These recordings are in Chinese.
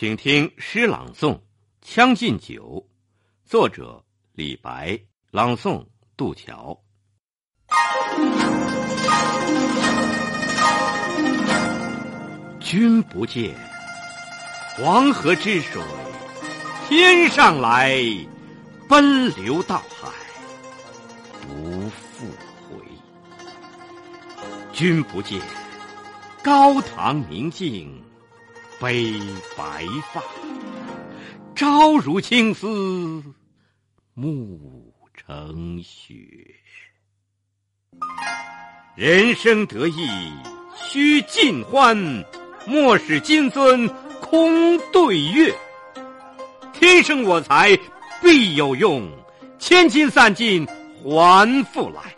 请听诗朗诵《将进酒》，作者李白，朗诵杜桥。君不见，黄河之水天上来，奔流到海不复回。君不见，高堂明镜悲白发，朝如青丝暮成雪。人生得意须尽欢。莫使金樽空对月，天生我材必有用，千金散尽还复来。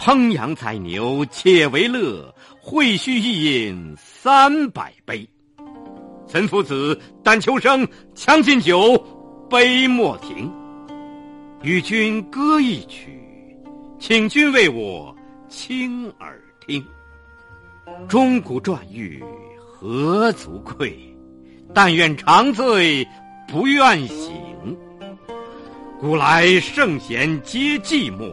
烹羊宰牛且为乐，会须一饮三百杯。岑夫子，丹丘生，将进酒，杯莫停。与君歌一曲，请君为我倾耳听。钟鼓馔玉何足贵？但愿长醉不愿醒。古来圣贤皆寂寞，